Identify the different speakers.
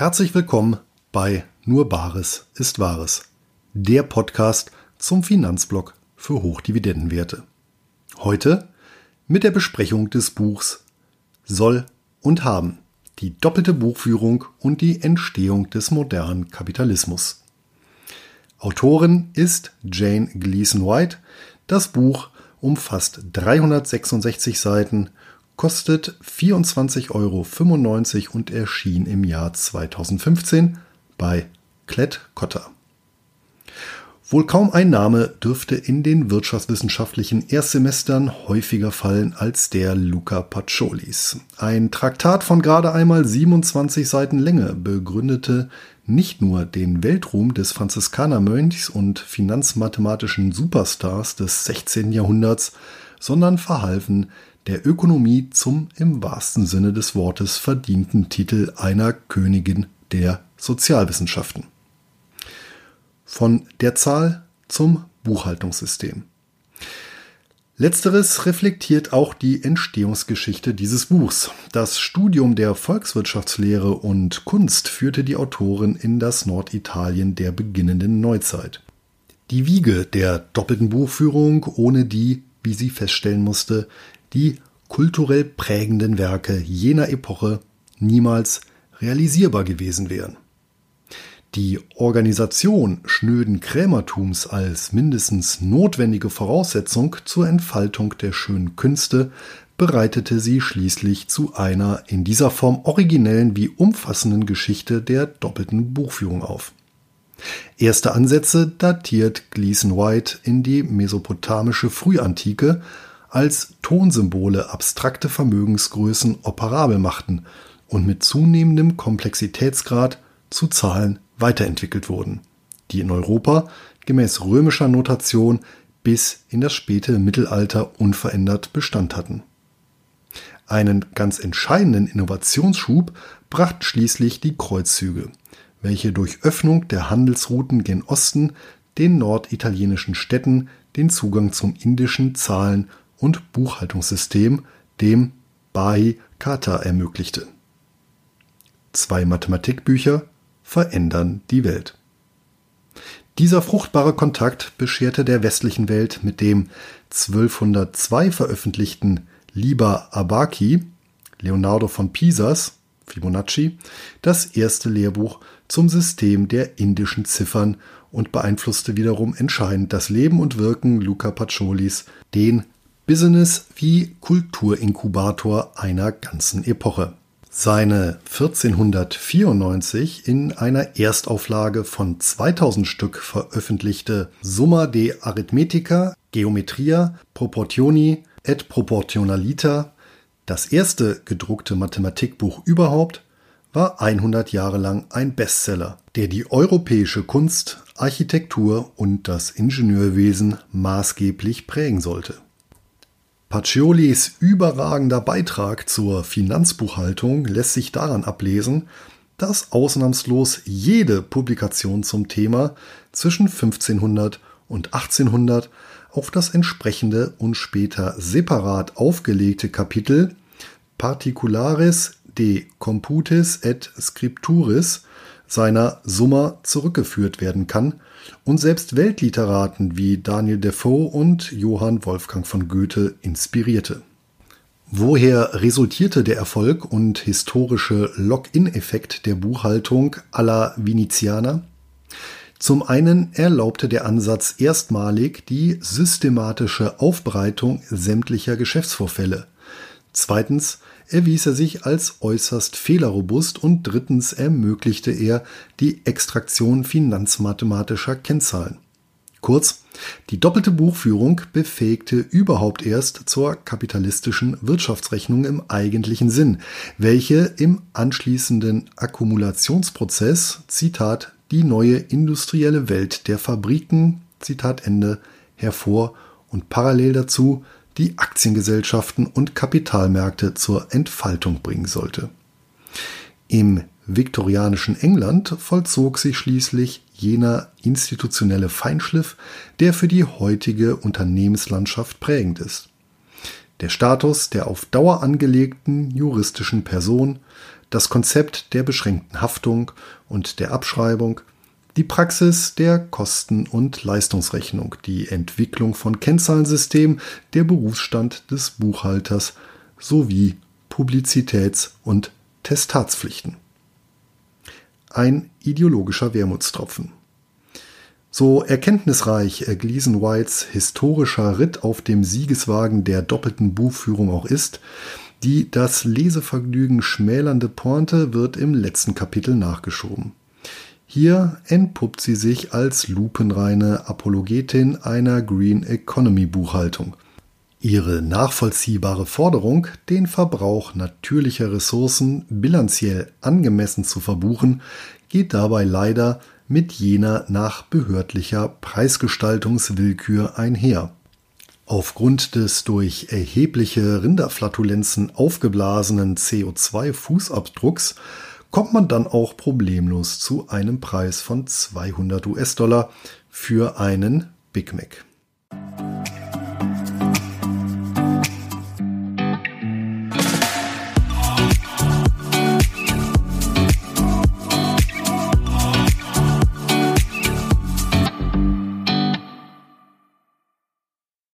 Speaker 1: Herzlich willkommen bei Nur Bares ist Wahres, der Podcast zum Finanzblock für Hochdividendenwerte. Heute mit der Besprechung des Buchs Soll und Haben, die doppelte Buchführung und die Entstehung des modernen Kapitalismus. Autorin ist Jane Gleason White. Das Buch umfasst 366 Seiten kostet 24,95 Euro und erschien im Jahr 2015 bei Klett Cotta. Wohl kaum ein Name dürfte in den wirtschaftswissenschaftlichen Erstsemestern häufiger fallen als der Luca Paciolis. Ein Traktat von gerade einmal 27 Seiten Länge begründete nicht nur den Weltruhm des Franziskanermönchs und finanzmathematischen Superstars des 16. Jahrhunderts, sondern verhalfen der Ökonomie zum im wahrsten Sinne des Wortes verdienten Titel einer Königin der Sozialwissenschaften. Von der Zahl zum Buchhaltungssystem. Letzteres reflektiert auch die Entstehungsgeschichte dieses Buchs. Das Studium der Volkswirtschaftslehre und Kunst führte die Autorin in das Norditalien der beginnenden Neuzeit. Die Wiege der doppelten Buchführung, ohne die, wie sie feststellen musste, die kulturell prägenden Werke jener Epoche niemals realisierbar gewesen wären. Die Organisation schnöden Krämertums als mindestens notwendige Voraussetzung zur Entfaltung der schönen Künste bereitete sie schließlich zu einer in dieser Form originellen wie umfassenden Geschichte der doppelten Buchführung auf. Erste Ansätze datiert Gleason White in die mesopotamische Frühantike, als Tonsymbole abstrakte Vermögensgrößen operabel machten und mit zunehmendem Komplexitätsgrad zu Zahlen weiterentwickelt wurden, die in Europa gemäß römischer Notation bis in das späte Mittelalter unverändert Bestand hatten. Einen ganz entscheidenden Innovationsschub brachten schließlich die Kreuzzüge, welche durch Öffnung der Handelsrouten gen Osten den norditalienischen Städten den Zugang zum indischen Zahlen- und Buchhaltungssystem, dem Bahi Kata, ermöglichte. Zwei Mathematikbücher verändern die Welt. Dieser fruchtbare Kontakt bescherte der westlichen Welt mit dem 1202 veröffentlichten Liber Abaci Leonardo von Pisas Fibonacci das erste Lehrbuch zum System der indischen Ziffern und beeinflusste wiederum entscheidend das Leben und Wirken Luca Paciolis, den Business- wie Kulturinkubator einer ganzen Epoche. Seine 1494 in einer Erstauflage von 2000 Stück veröffentlichte Summa de Arithmetica, Geometria, Proportioni et Proportionalita, das erste gedruckte Mathematikbuch überhaupt, war 100 Jahre lang ein Bestseller, der die europäische Kunst, Architektur und das Ingenieurwesen maßgeblich prägen sollte. Paciolis überragender Beitrag zur Finanzbuchhaltung lässt sich daran ablesen, dass ausnahmslos jede Publikation zum Thema zwischen 1500 und 1800 auf das entsprechende und später separat aufgelegte Kapitel Particularis de Computis et Scripturis seiner Summa zurückgeführt werden kann und selbst Weltliteraten wie Daniel Defoe und Johann Wolfgang von Goethe inspirierte. Woher resultierte der Erfolg und historische Lock-in-Effekt der Buchhaltung aller Venezianer? Zum einen erlaubte der Ansatz erstmalig die systematische Aufbereitung sämtlicher Geschäftsvorfälle. Zweitens erwies er sich als äußerst fehlerrobust und drittens ermöglichte er die Extraktion finanzmathematischer Kennzahlen. Kurz, die doppelte Buchführung befähigte überhaupt erst zur kapitalistischen Wirtschaftsrechnung im eigentlichen Sinn, welche im anschließenden Akkumulationsprozess, Zitat, die neue industrielle Welt der Fabriken, Zitat Ende, hervor und parallel dazu die Aktiengesellschaften und Kapitalmärkte zur Entfaltung bringen sollte. Im viktorianischen England vollzog sich schließlich jener institutionelle Feinschliff, der für die heutige Unternehmenslandschaft prägend ist. der Status der auf Dauer angelegten juristischen Person, das Konzept der beschränkten Haftung und der Abschreibung, die Praxis der Kosten- und Leistungsrechnung, die Entwicklung von Kennzahlensystemen, der Berufsstand des Buchhalters sowie Publizitäts- und Testatspflichten. Ein ideologischer Wermutstropfen. So erkenntnisreich Gleason Whites historischer Ritt auf dem Siegeswagen der doppelten Buchführung auch ist, die das Lesevergnügen schmälernde Pointe wird im letzten Kapitel nachgeschoben. Hier entpuppt sie sich als lupenreine Apologetin einer Green Economy Buchhaltung. Ihre nachvollziehbare Forderung, den Verbrauch natürlicher Ressourcen bilanziell angemessen zu verbuchen, geht dabei leider mit jener nach behördlicher Preisgestaltungswillkür einher. Aufgrund des durch erhebliche Rinderflatulenzen aufgeblasenen CO2-Fußabdrucks kommt man dann auch problemlos zu einem Preis von 200 US-Dollar für einen Big Mac.